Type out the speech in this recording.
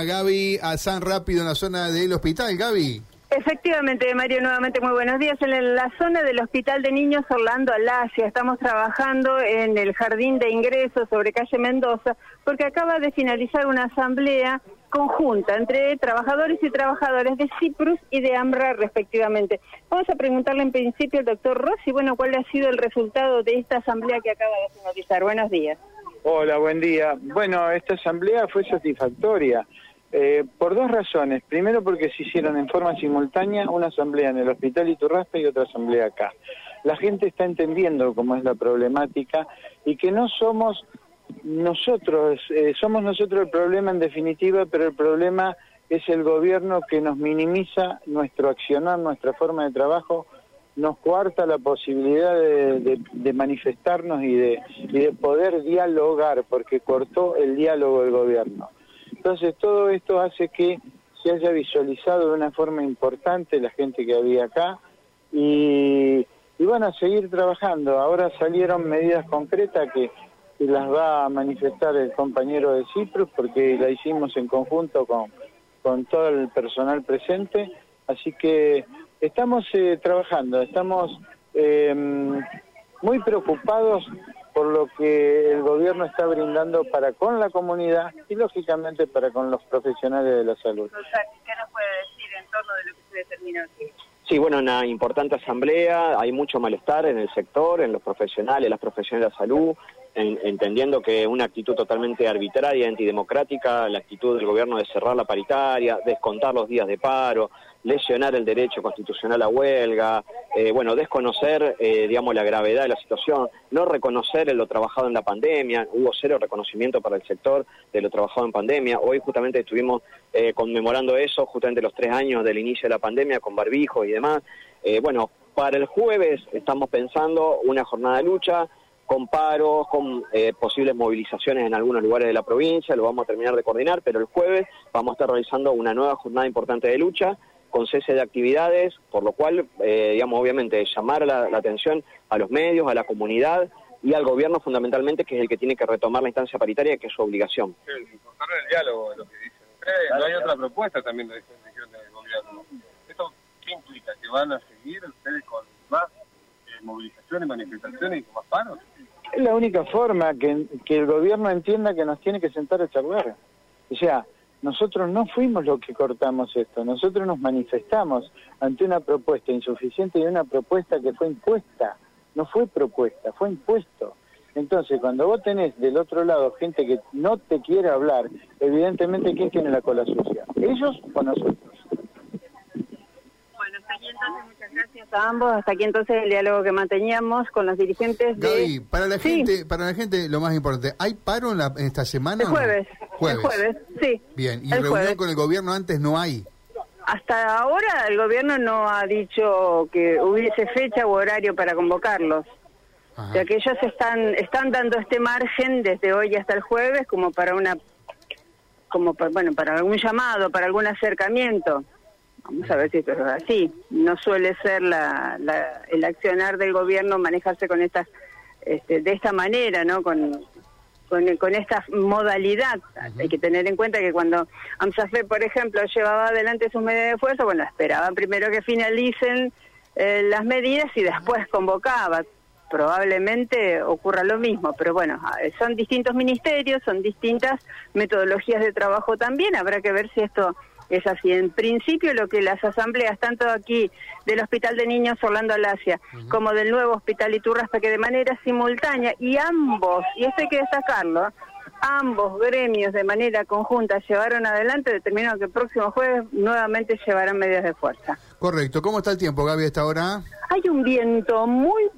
Gaby a San Rápido en la zona del hospital, Gaby. Efectivamente, Mario, nuevamente muy buenos días. En la zona del Hospital de Niños Orlando Alasia estamos trabajando en el jardín de ingreso sobre calle Mendoza porque acaba de finalizar una asamblea conjunta entre trabajadores y trabajadoras de Ciprus y de AMRA respectivamente. Vamos a preguntarle en principio al doctor Rossi, bueno, cuál ha sido el resultado de esta asamblea que acaba de finalizar. Buenos días. Hola, buen día. Bueno, esta asamblea fue satisfactoria eh, por dos razones. Primero porque se hicieron en forma simultánea una asamblea en el Hospital Iturraspe y otra asamblea acá. La gente está entendiendo cómo es la problemática y que no somos nosotros, eh, somos nosotros el problema en definitiva, pero el problema es el gobierno que nos minimiza nuestro accionar, nuestra forma de trabajo, nos cuarta la posibilidad de, manifestarnos y de, y de poder dialogar, porque cortó el diálogo del gobierno. Entonces todo esto hace que se haya visualizado de una forma importante la gente que había acá y, van a seguir trabajando. Ahora salieron medidas concretas que, las va a manifestar el compañero de Ciprus porque la hicimos en conjunto con, con todo el personal presente. Así que estamos eh, trabajando, estamos eh, muy preocupados por lo que el gobierno está brindando para con la comunidad y lógicamente para con los profesionales de la salud. ¿Qué nos puede decir en torno de lo que se determinó aquí? Sí, bueno, una importante asamblea, hay mucho malestar en el sector, en los profesionales, las profesionales de la salud, entendiendo que una actitud totalmente arbitraria, antidemocrática, la actitud del gobierno de cerrar la paritaria, descontar los días de paro, lesionar el derecho constitucional a huelga, eh, bueno, desconocer, eh, digamos, la gravedad de la situación, no reconocer lo trabajado en la pandemia, hubo cero reconocimiento para el sector de lo trabajado en pandemia. Hoy justamente estuvimos eh, conmemorando eso, justamente los tres años del inicio de la pandemia con barbijo y demás. bueno, para el jueves estamos pensando una jornada de lucha, con paros, con eh, posibles movilizaciones en algunos lugares de la provincia, lo vamos a terminar de coordinar, pero el jueves vamos a estar realizando una nueva jornada importante de lucha con cese de actividades, por lo cual, eh, digamos, obviamente, llamar la, atención a los medios, a la comunidad y al gobierno fundamentalmente, que es el que tiene que retomar la instancia paritaria, que es su obligación. Sí, el diálogo, lo que dicen ustedes. No hay otra propuesta también de decisión del gobierno. ¿Esto qué implica? ¿Que van a seguir ustedes con más movilizaciones, manifestaciones y más? Es la única forma que, que el gobierno entienda que nos tiene que sentar a charlar. O sea, nosotros no fuimos los que cortamos esto, nosotros nos manifestamos ante una propuesta insuficiente y una propuesta que fue impuesta, no fue propuesta, fue impuesto. Entonces, cuando vos tenés del otro lado gente que no te quiere hablar, evidentemente, ¿quién tiene la cola sucia? ¿Ellos o nosotros? A ambos. Hasta aquí entonces el diálogo que manteníamos con los dirigentes de... Gaby, para la gente, para la gente lo más importante, ¿hay paro en, la, en esta semana? El jueves. jueves. El jueves, sí. Bien, ¿y reunión con el gobierno antes no hay? Hasta ahora el gobierno no ha dicho que hubiese fecha u horario para convocarlos. O sea que ellos están están dando este margen desde hoy hasta el jueves como para una como bueno para algún llamado, para algún acercamiento. Vamos a ver si esto es así. No suele ser la, el accionar del gobierno manejarse con estas, este, de esta manera, ¿no? Con, con, esta modalidad. Hay que tener en cuenta que cuando AMSAFE, por ejemplo, llevaba adelante sus medidas de fuerza, bueno, esperaban primero que finalicen eh, las medidas y después convocaba. Probablemente ocurra lo mismo, pero bueno, son distintos ministerios, son distintas metodologías de trabajo también. Habrá que ver si esto es así. En principio, lo que las asambleas, tanto aquí del Hospital de Niños Orlando Alasia, como del nuevo Hospital Iturraspe, que de manera simultánea, y ambos, y esto hay que destacarlo, ambos gremios de manera conjunta llevaron adelante, determinaron que el próximo jueves nuevamente llevarán medidas de fuerza. Correcto. ¿Cómo está el tiempo, Gaby, a esta hora? Hay un viento muy